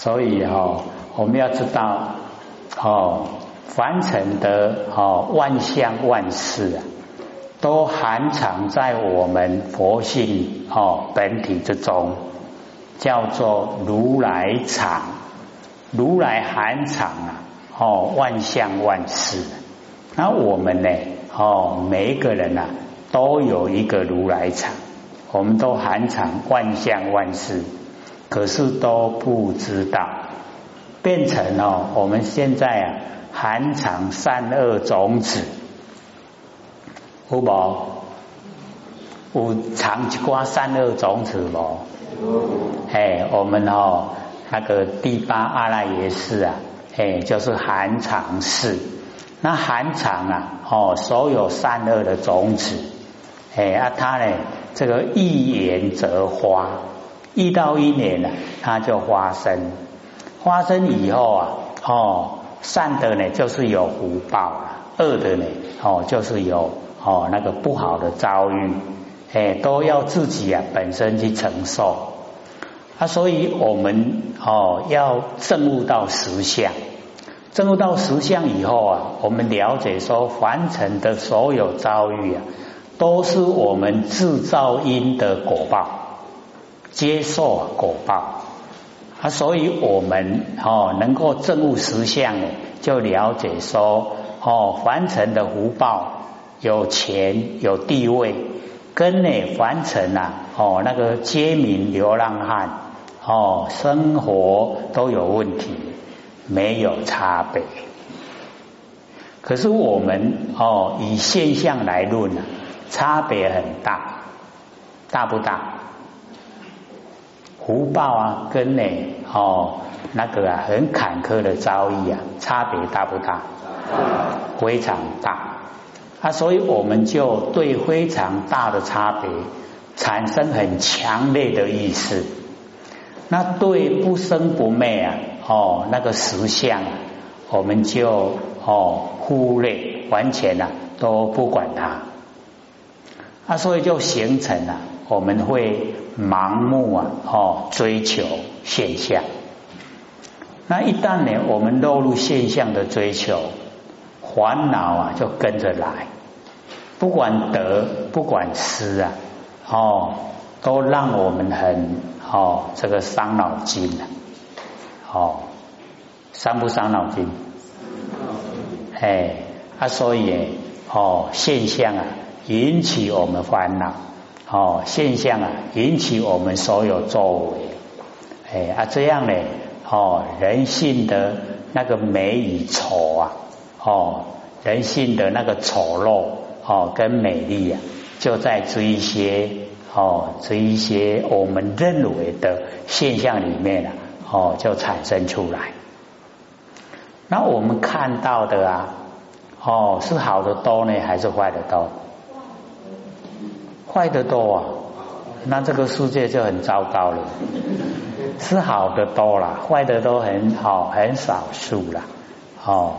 所以哈，我们要知道哦，凡尘的哦万象万事啊，都含藏在我们佛性哦本体之中，叫做如来藏。如来含藏啊，哦万象万事。那我们呢？哦，每一个人呐，都有一个如来藏，我们都含藏万象万事，可是都不知道，变成哦，我们现在啊，含藏善恶种子，有无？有藏一瓜善恶种子无？哎，我们哦，那个第八阿赖耶识啊，哎，就是含藏识。那含藏啊，哦，所有善恶的种子，哎啊，它呢，这个一言则花，一到一年呢，它就发生，发生以后啊，哦，善的呢就是有福报了，恶的呢，哦，就是有哦那个不好的遭遇，哎，都要自己啊本身去承受，啊，所以我们哦要证悟到实相。证悟到实相以后啊，我们了解说，凡尘的所有遭遇啊，都是我们制造因的果报，接受果报啊，所以我们哦能够证悟实相，就了解说哦，凡尘的福报有钱有地位，跟呢凡尘啊哦那个街民流浪汉哦生活都有问题。没有差别，可是我们哦，以现象来论呢，差别很大，大不大？福报啊，跟呢哦那个啊很坎坷的遭遇啊，差别大不大？非常大啊！所以我们就对非常大的差别产生很强烈的意识。那对不生不灭啊。哦，那个实相，我们就哦忽略，完全啊都不管它，啊，所以就形成了我们会盲目啊哦追求现象。那一旦呢，我们落入现象的追求，烦恼啊就跟着来，不管得不管失啊，哦，都让我们很哦这个伤脑筋啊。哦，伤不伤脑筋？哎，啊，所以哦，现象啊，引起我们烦恼；哦，现象啊，引起我们所有作为。哎啊，这样呢，哦，人性的那个美与丑啊，哦，人性的那个丑陋哦，跟美丽啊，就在这一些哦，这一些我们认为的现象里面啊。哦，就产生出来。那我们看到的啊，哦，是好的多呢，还是坏的多？坏的多啊，那这个世界就很糟糕了。是好的多了，坏的都很好，很少数了。哦，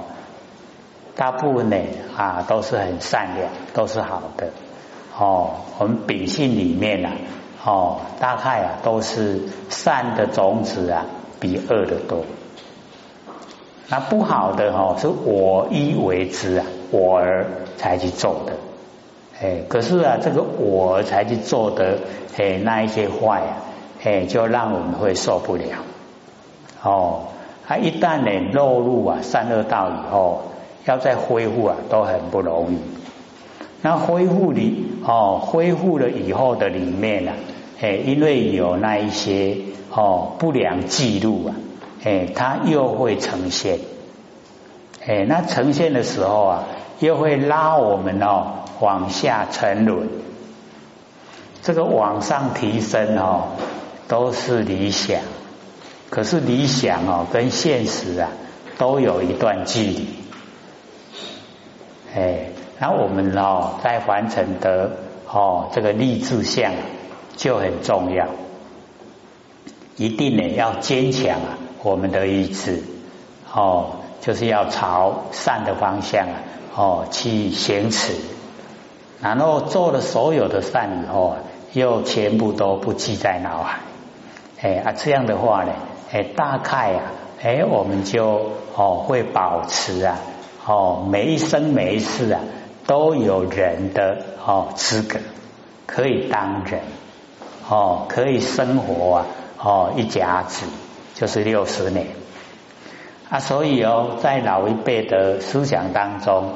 大部分呢啊都是很善良，都是好的。哦，我们秉性里面呢，哦，大概啊都是善的种子啊。比恶的多，那不好的哈是我一为之啊，我儿才去做的，哎，可是啊，这个我才去做的，哎，那一些坏啊，哎，就让我们会受不了。哦，他一旦呢落入啊善恶道以后，要再恢复啊都很不容易。那恢复里哦，恢复了以后的里面呢，哎，因为有那一些。哦，不良记录啊，哎，它又会呈现，哎，那呈现的时候啊，又会拉我们哦往下沉沦。这个往上提升哦，都是理想，可是理想哦跟现实啊都有一段距离。哎，那我们哦在凡成的哦这个立志向就很重要。一定呢要坚强啊，我们的意志哦，就是要朝善的方向啊哦去行持，然后做了所有的善以后啊，又全部都不记在脑海，哎啊这样的话呢，哎，大概啊，哎，我们就哦会保持啊，哦，每一生每一世啊，都有人的哦资格，可以当人，哦，可以生活啊，哦，一甲子就是六十年。啊，所以哦，在老一辈的思想当中，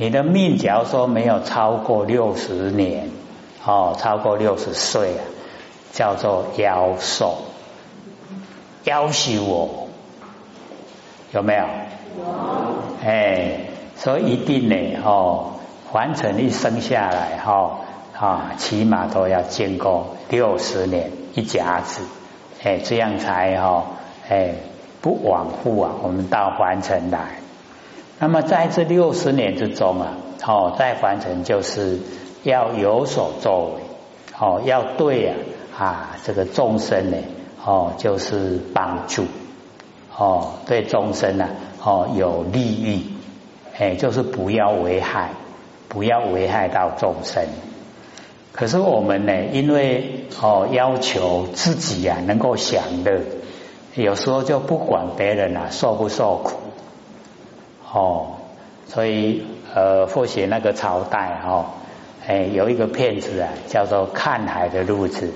你的命假如说没有超过六十年，哦，超过六十岁啊，叫做夭寿。要求我有没有？有。哎，所以一定呢，哦，凡尘一生下来，哈啊，起码都要经过六十年一甲子，哎，这样才哈，哎，不枉复啊，我们到凡尘来。那么在这六十年之中啊，哦，在凡尘就是要有所作为，哦，要对啊啊，这个众生呢。哦，就是帮助哦，对众生呢，哦有利益，哎，就是不要危害，不要危害到众生。可是我们呢，因为哦要求自己呀能够享乐，有时候就不管别人啊受不受苦，哦，所以呃，或许那个朝代哦，哎，有一个片子啊，叫做看海的路子。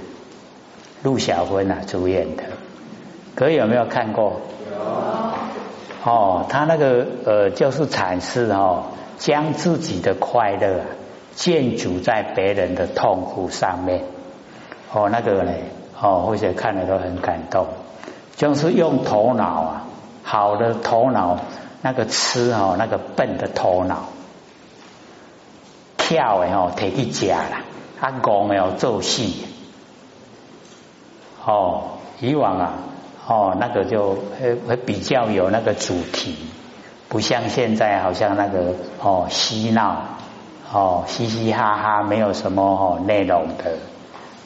陆小芬啊主演的，各位有没有看过？有。哦，他那个呃，就是阐释哦，将自己的快乐建筑在别人的痛苦上面。哦，那个嘞，哦，或者看了都很感动，就是用头脑啊，好的头脑，那个吃哦，那个笨的头脑，跳的哦，提去食啦，啊，讲的哦，做戏。哦，以往啊，哦，那个就会会比较有那个主题，不像现在好像那个哦嬉闹，哦嘻嘻哈哈，没有什么哦内容的。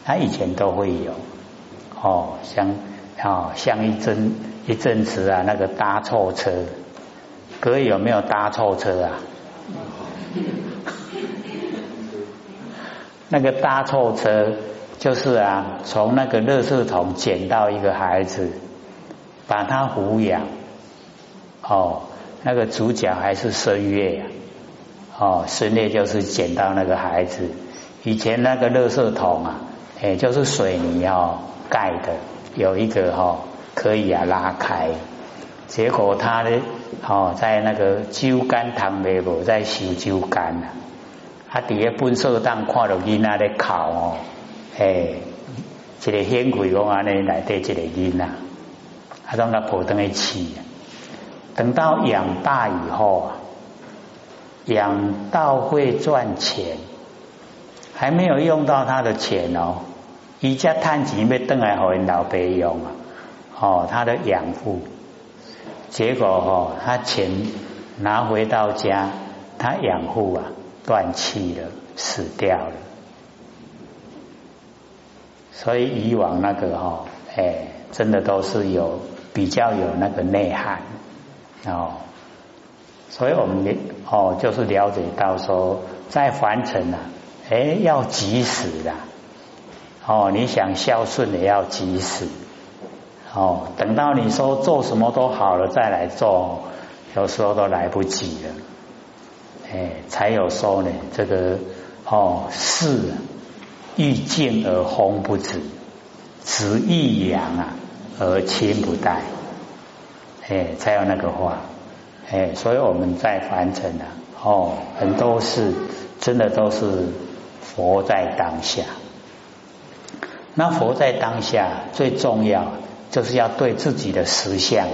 他以前都会有，哦像哦像一阵一阵子啊，那个搭错车，各位有没有搭错车啊？那个搭错车。就是啊，从那个垃圾桶捡到一个孩子，把他抚养。哦，那个主角还是孙悦啊。哦，孙悦就是捡到那个孩子。以前那个垃圾桶啊，哎，就是水泥哦盖的，有一个哈可以啊拉开。结果他呢，哦，在那个酒干汤没无在修酒干啊，他底下粪扫当看到囡仔咧哭哦。哎，一个显贵讲安尼来对一个囡啊，他让他抱登去饲，等到养大以后啊，养到会赚钱，还没有用到他的钱哦，一家探钱要登来给老爸用啊，哦，他的养父，结果哦，他钱拿回到家，他养父啊断气了，死掉了。所以以往那个哈，哎，真的都是有比较有那个内涵哦。所以我们哦，就是了解到说，在凡尘啊，哎，要及时的哦。你想孝顺也要及时哦。等到你说做什么都好了再来做，有时候都来不及了。哎，才有说呢，这个哦是。欲静而风不止，子欲养啊而亲不待，哎，才有那个话，哎，所以我们在凡尘啊，哦，很多事真的都是活在当下。那活在当下最重要，就是要对自己的实相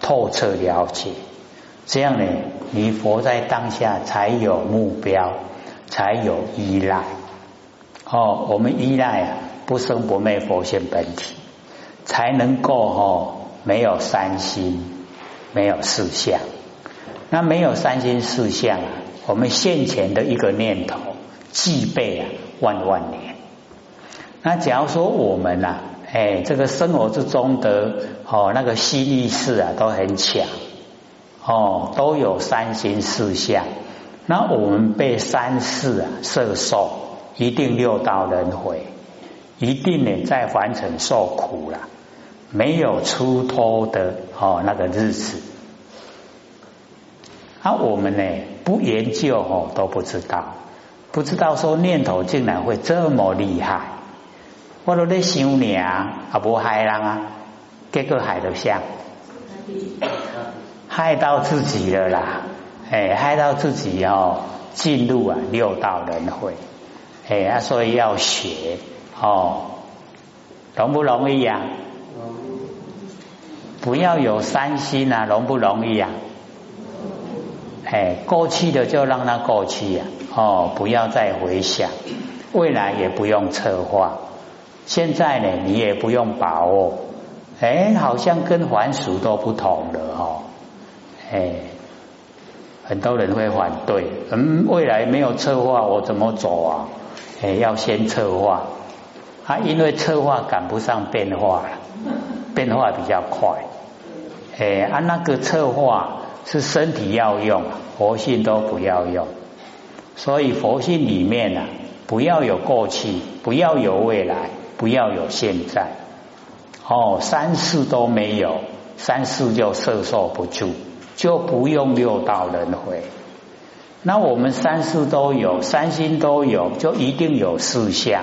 透彻了解，这样呢，你活在当下才有目标，才有依赖。哦，我们依赖啊不生不灭佛性本体，才能够哦没有三心，没有四相。那没有三心四相，我们现前的一个念头，具备啊万万年。那假如说我们呐，哎，这个生活之中的哦那个心意识啊都很强，哦都有三心四相，那我们被三世啊摄受。一定六道轮回，一定呢在凡尘受苦了。没有出脱的哦那个日子。啊，我们呢不研究哦都不知道，不知道说念头竟然会这么厉害。我都在想你啊，啊不害人啊，结果害得像，害到自己了啦，哎，害到自己哦，进入啊六道轮回，哎啊，所以要学哦，容不容易呀？不要有三心啊，容不容易呀？哎，过去的就让它过去呀，哦，不要再回想，未来也不用策划。现在呢，你也不用把握，哎，好像跟还俗都不同了哦，哎，很多人会反对，嗯，未来没有策划，我怎么走啊？哎，要先策划，啊，因为策划赶不上变化了，变化比较快，哎，啊，那个策划是身体要用，佛性都不要用，所以佛性里面呢，不要有过去，不要有未来。不要有现在哦，三世都没有，三世就摄受不住，就不用六道轮回。那我们三世都有，三心都有，就一定有四相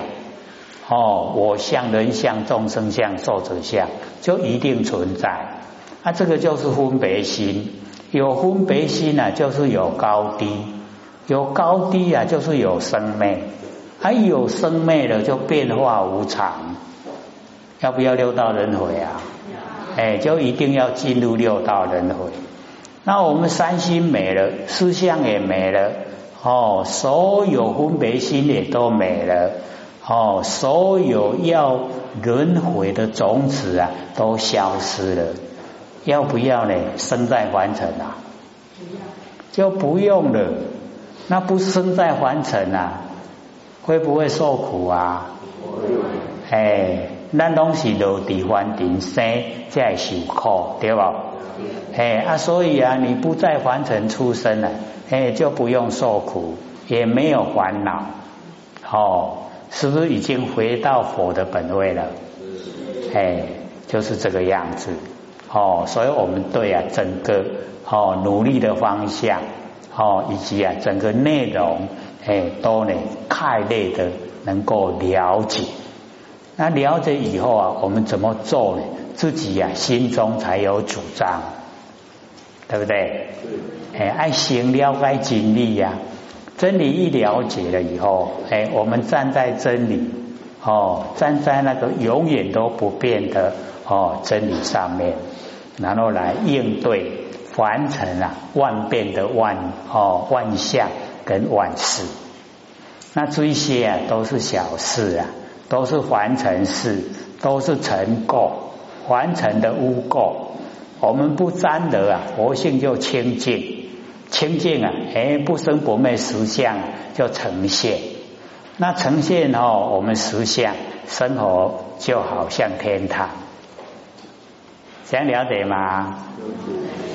哦。我相、人相、众生相、寿者相，就一定存在。那这个就是分别心，有分别心啊，就是有高低，有高低啊，就是有生灭。还有生灭了，就变化无常，要不要六道轮回啊？哎，就一定要进入六道轮回。那我们三心没了，思相也没了，哦，所有分别心也都没了，哦，所有要轮回的种子啊，都消失了。要不要呢？生在凡尘啊？就不用了。那不生在凡尘啊？会不会受苦啊？哎，那东西都地凡尘生，在受苦，对吧？哎啊，所以啊，你不在凡尘出生了，哎，就不用受苦，也没有烦恼，哦，是不是已经回到佛的本位了？哎，就是这个样子，哦，所以我们对啊，整个哦努力的方向，哦，以及啊整个内容。哎，都呢，快乐的能够了解。那了解以后啊，我们怎么做呢？自己呀，心中才有主张，对不对？哎，爱行了解经历呀，真理一了解了以后，哎，我们站在真理哦，站在那个永远都不变的哦真理上面，然后来应对凡尘啊万变的万哦万象。跟万事，那这些啊都是小事啊，都是凡尘事，都是尘垢，凡尘的污垢。我们不沾得啊，佛性就清净，清净啊，哎，不生不灭实相就呈现。那呈现哦，我们实相生活就好像天堂，想了解吗？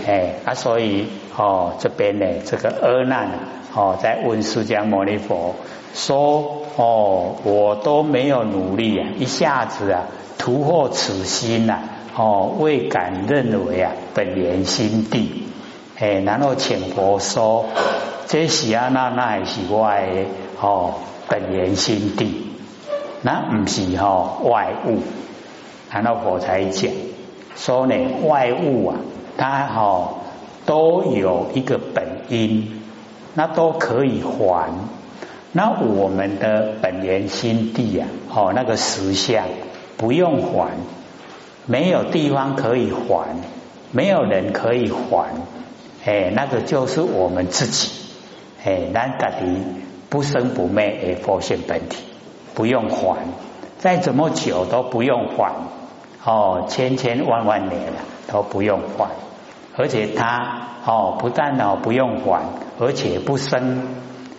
哎，啊，所以哦，这边呢，这个阿难。哦，在问释迦牟尼佛说：“哦，我都没有努力啊，一下子啊突破此心呐，哦，未敢认为啊本源心地，哎，然后请佛说，这是啊那那也是外哦本源心地，那不是哈外物，然后佛才讲说呢，外物啊，它哈都有一个本因。”那都可以还，那我们的本源心地呀，哦，那个实相不用还，没有地方可以还，没有人可以还，哎，那个就是我们自己，哎，那个的不生不灭而佛性本体，不用还，再怎么久都不用还，哦，千千万万年了都不用还。而且它哦，不但哦不用还，而且不生，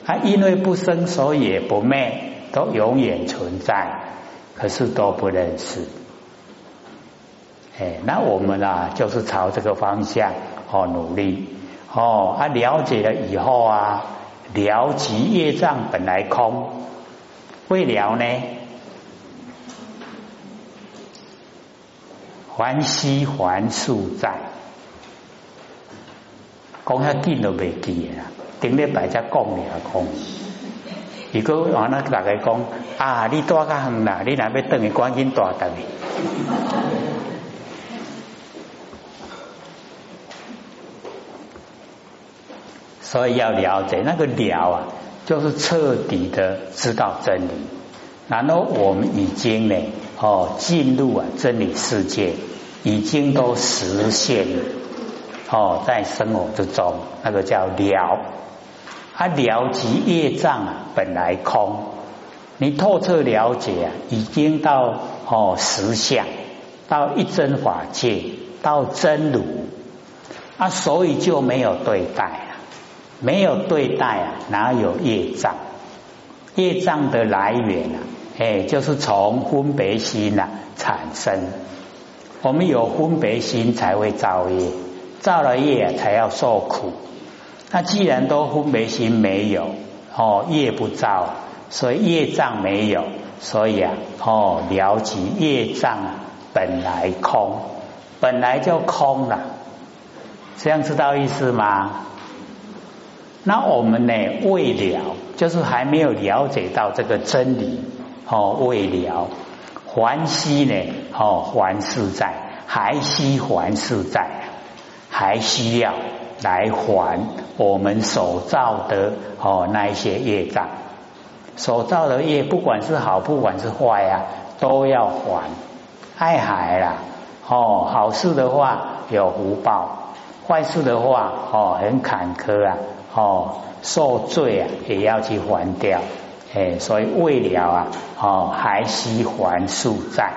它因为不生，所以也不灭，都永远存在，可是都不认识。哎，那我们啊，就是朝这个方向哦努力哦，啊了解了以后啊，了即业障本来空，未了呢？还息还数在，讲遐紧都未记啊，顶礼拜才讲俩讲。如果完了大家讲啊，你大较远啦，你若要等于赶紧大等。所以要了解那个了啊，就是彻底的知道真理。然后我们已经呢，哦，进入啊真理世界，已经都实现了。哦，在生活之中，那个叫了。啊，了即业障啊，本来空。你透彻了解啊，已经到哦实相，到一真法界，到真如啊，所以就没有对待。没有对待啊，哪有业障？业障的来源啊，哎，就是从分别心呐产生。我们有分别心才会造业，造了业才要受苦。那既然都分别心没有哦，业不造，所以业障没有，所以啊哦，了解业障啊本来空，本来就空了。这样知道意思吗？那我们呢？未了，就是还没有了解到这个真理哦。未了，还息呢？哦，还是在，还息还是在，还需要来还我们所造的哦那一些业障，所造的业，不管是好，不管是坏啊，都要还。爱海啦，哦，好事的话有福报，坏事的话哦很坎坷啊。哦，受罪啊，也要去还掉，哎，所以未了啊，哦，还需还数债，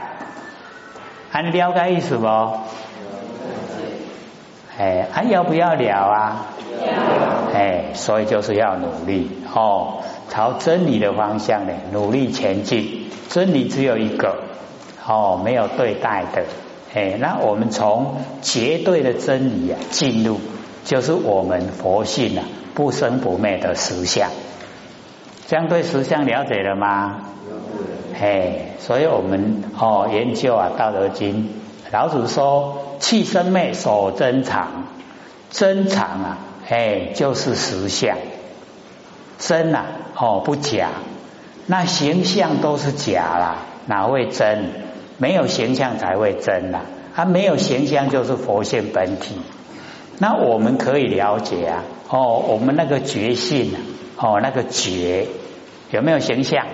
还了解意思不？哎，还要不要了啊？哎，所以就是要努力哦，朝真理的方向呢，努力前进。真理只有一个，哦，没有对待的，哎，那我们从绝对的真理啊进入，就是我们佛性啊。不生不灭的实相，这样对实相了解了吗？哎，所以我们哦研究啊《道德经》，老子说：“气生灭，所珍藏，珍藏啊，哎，就是实相。真啊，哦不假，那形象都是假啦，哪会真？没有形象才会真呐，啊没有形象就是佛性本体。那我们可以了解啊。”哦，我们那个觉性啊哦，那个觉有没有形象？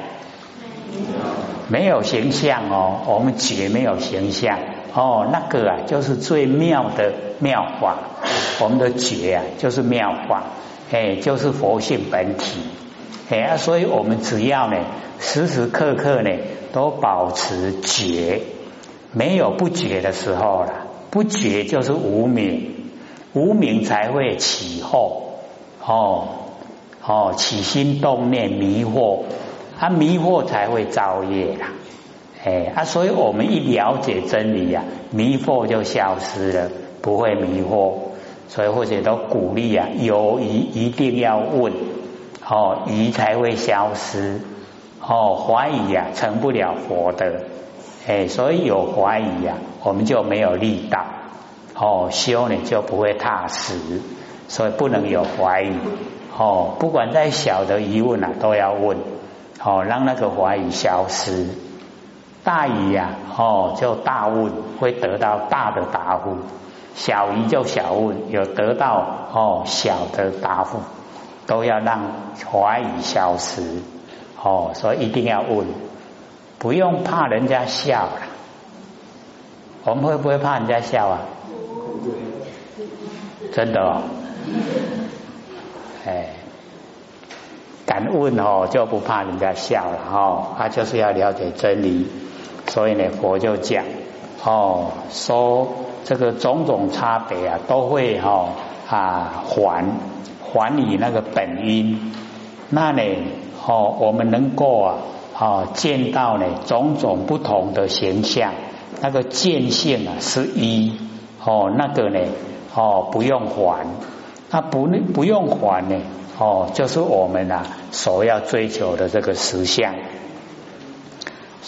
没有形象哦，我们觉没有形象哦，那个啊就是最妙的妙法，我们的觉啊就是妙法，哎，就是佛性本体，哎，所以我们只要呢时时刻刻呢都保持觉，没有不觉的时候了，不觉就是无明，无明才会起后。哦哦，起心动念迷惑，他迷惑才会造业啦。哎啊，所以我们一了解真理呀，迷惑就消失了，不会迷惑。所以或者都鼓励啊，有疑一定要问，哦疑才会消失。哦怀疑呀，成不了佛的。哎，所以有怀疑呀，我们就没有力道。哦修呢就不会踏实。所以不能有怀疑哦，不管再小的疑问啊，都要问哦，让那个怀疑消失。大鱼呀，哦，就大问，会得到大的答复；小鱼就小问，有得到哦小的答复，都要让怀疑消失哦。所以一定要问，不用怕人家笑了。我们会不会怕人家笑啊？真的哦。哎，敢问哦，就不怕人家笑了哦。他就是要了解真理，所以呢，佛就讲哦，说这个种种差别啊，都会哈啊还还你那个本因。那呢哦，我们能够啊啊见到呢种种不同的形象，那个见性啊是一哦，那个呢哦不用还。那不不用还呢？哦，就是我们啊所要追求的这个实相。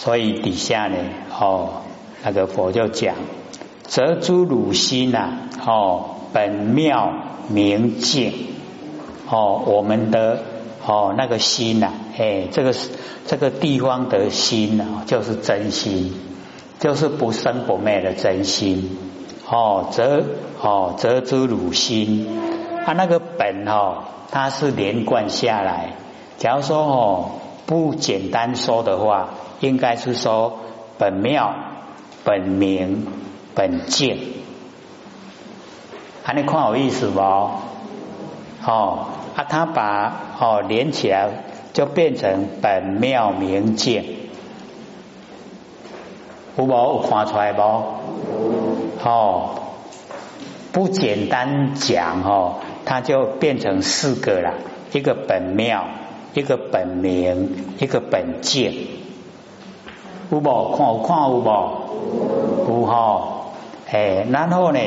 所以底下呢，哦，那个佛就讲则诸汝心呐，哦，本妙明净，哦，我们的哦那个心呐，哎，这个这个地方的心呐，就是真心，就是不生不灭的真心，哦，则哦则诸汝心，它那个本哦，它是连贯下来。假如说哦，不简单说的话，应该是说本妙、本明。本净，还能看有意思不？哦，啊，他把哦连起来，就变成本妙明净，有无有看出来不？哦，不简单讲哦，它就变成四个了，一个本妙，一个本明，一个本净，有无看有看有无？有？哈。哎，然后呢，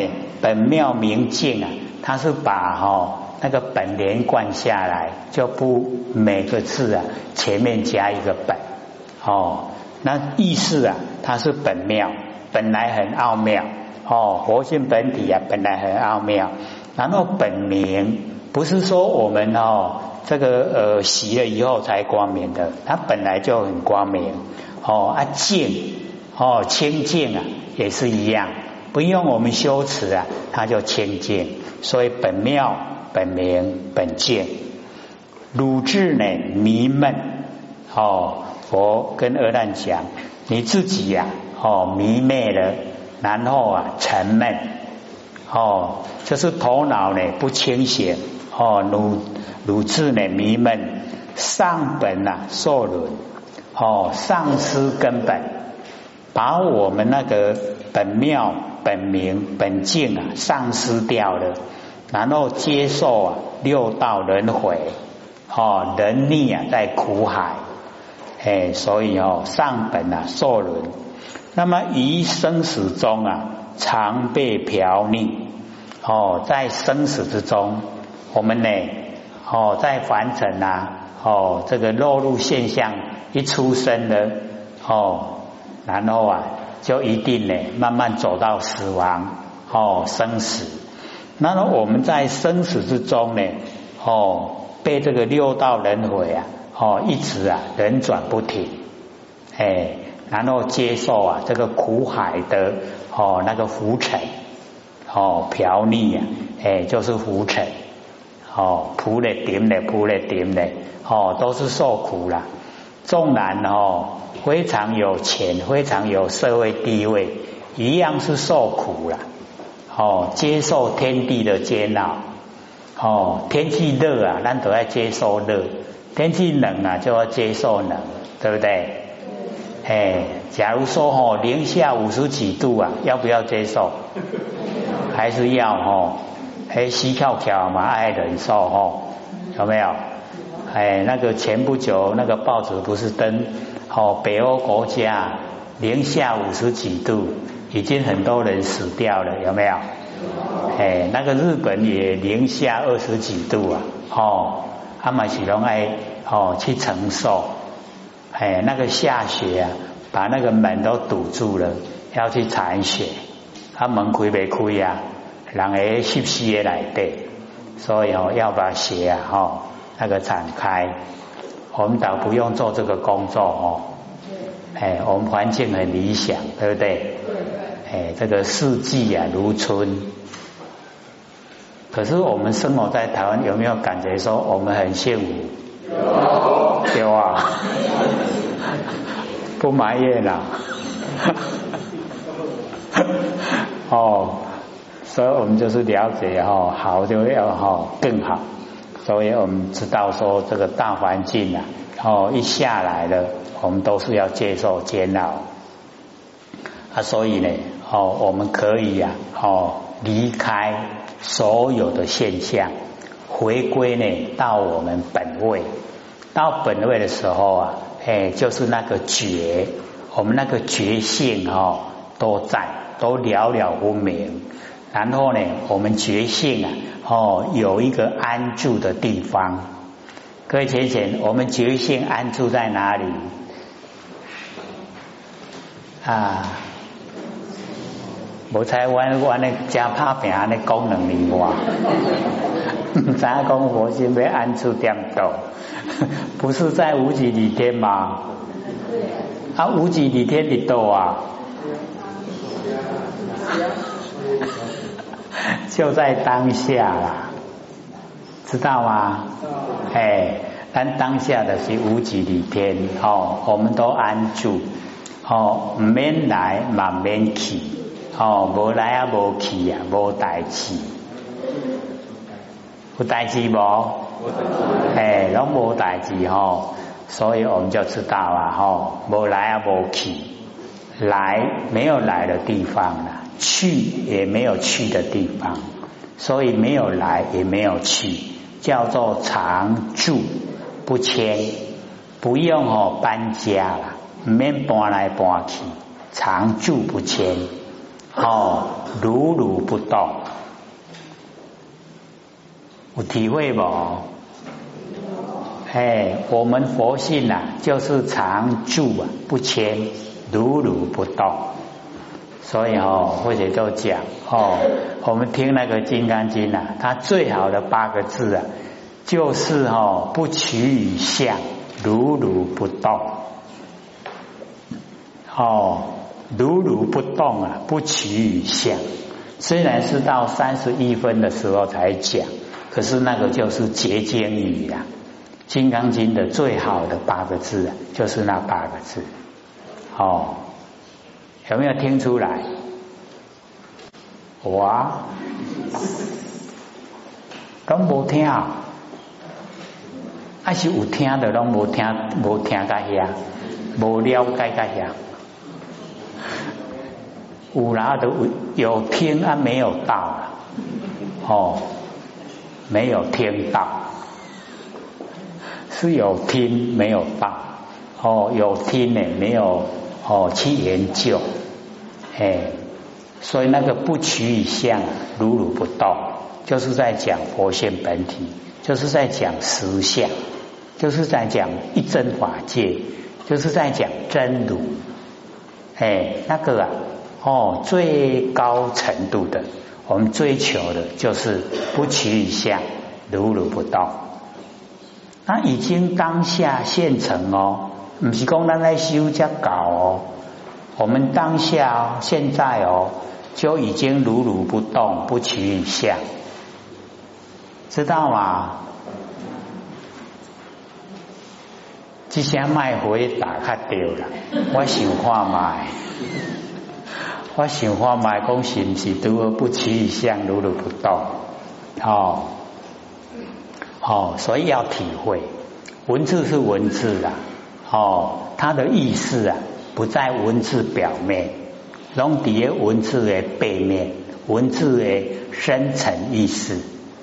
本妙明净啊，它是把哈那个本连贯下来，就不每个字啊前面加一个本。哦，那意思啊，它是本妙，本来很奥妙。哦，活性本体啊，本来很奥妙，然后本明不是说我们哦这个呃洗了以后才光明的，它本来就很光明。哦啊净哦清净啊也是一样。不用我们修持啊，它就清净。所以本妙、本明、本净，汝智呢迷闷哦。佛跟阿难讲，你自己呀哦迷昧了，然后啊沉闷哦，就是头脑呢不清醒哦。汝汝智呢迷闷，上本呐受轮哦，丧失根本，把我们那个本妙。本名本净啊，丧失掉了，然后接受啊六道轮回，哦，人力啊在苦海，哎，所以哦上本啊受轮，那么于生死中啊常被飘逆，哦，在生死之中，我们呢，哦，在凡尘啊，哦，这个落入现象一出生呢，哦，然后啊。就一定呢，慢慢走到死亡哦，生死。那么我们在生死之中呢，哦，被这个六道轮回啊，哦，一直啊轮转不停，哎，然后接受啊这个苦海的哦那个浮尘，哦，飘溺啊，哎，就是浮尘，哦，扑嘞点嘞扑嘞点嘞，哦，都是受苦啦。纵然哦。非常有钱，非常有社会地位，一样是受苦啦。哦，接受天地的煎熬。哦，天气热啊，那都要接受热；天气冷啊，就要接受冷，对不对？哎，假如说哦，零下五十几度啊，要不要接受？还是要哦？哎，西跳跳嘛，爱忍受哦，有没有？哎，那个前不久那个报纸不是登？哦，北欧国家零下五十几度，已经很多人死掉了，有没有？哎，那个日本也零下二十几度啊，哦，阿玛喜龙爱哦去承受，哎，那个下雪啊，把那个门都堵住了，要去铲雪，他门开没开呀？人诶，吸吸也来对，所以哦要把鞋啊，哦那个铲开。我们倒不用做这个工作哦，哎，我们环境很理想，对不对？哎，这个四季啊如春。可是我们生活在台湾，有没有感觉说我们很幸福？有，有啊，不埋怨了。哦，所以我们就是了解哦，好就要哦更好。所以我们知道说这个大环境啊，哦一下来了，我们都是要接受煎熬啊。所以呢，哦我们可以呀，哦离开所有的现象，回归呢到我们本位。到本位的时候啊，哎就是那个觉，我们那个觉性哦都在，都了了无明。然后呢，我们觉性啊，哦，有一个安住的地方。各位浅浅，我们觉性安住在哪里啊？我才玩玩那加怕病那功能以外，咱 讲佛心被安住点到，不是在无极里天吗？啊，无极里天里多啊，就在当下啦，知道吗？哎，咱当下的是无极里天哦，我们都安住哦，唔免来，嘛免去。哦，无来啊，无去啊，无代志，有代志无？哎，拢无代志吼，所以我们就知道啊，吼，无来啊，无去，来没有来的地方了，去也没有去的地方，所以没有来也没有去，叫做常住不迁，不用哦搬家了，免搬来搬去，常住不迁。哦，如如不动，有体会不？哎，我们佛性呐，就是常住啊，不迁，如如不动。所以哦，或者就讲哦，我们听那个《金刚经》呐，它最好的八个字啊，就是哦，不取于相，如如不动。哦。如如不动啊，不取于相。虽然是到三十一分的时候才讲，可是那个就是结晶语呀。《金刚经》的最好的八个字啊，就是那八个字。哦，有没有听出来？哇，拢无听，还是有听的，拢无听，无听个遐，无了解个遐。五拉的有听啊，没有到哦，没有听到，是有听没有到。哦，有听呢，没有哦去研究，哎，所以那个不取以相，如如不动，就是在讲佛性本体，就是在讲实相，就是在讲一真法界，就是在讲真如，哎，那个啊。哦，最高程度的，我们追求的就是不取于相，如如不动。那已经当下现成哦，不是讲咱来修加搞哦。我们当下现在哦，就已经如如不动，不取于相，知道吗？这些麦回打开掉了，我想看卖。我想话买讲是不是都不起一相，如如不动？哦哦，所以要体会文字是文字啊，哦，它的意思啊不在文字表面，拢底下文字的背面，文字的深层意思。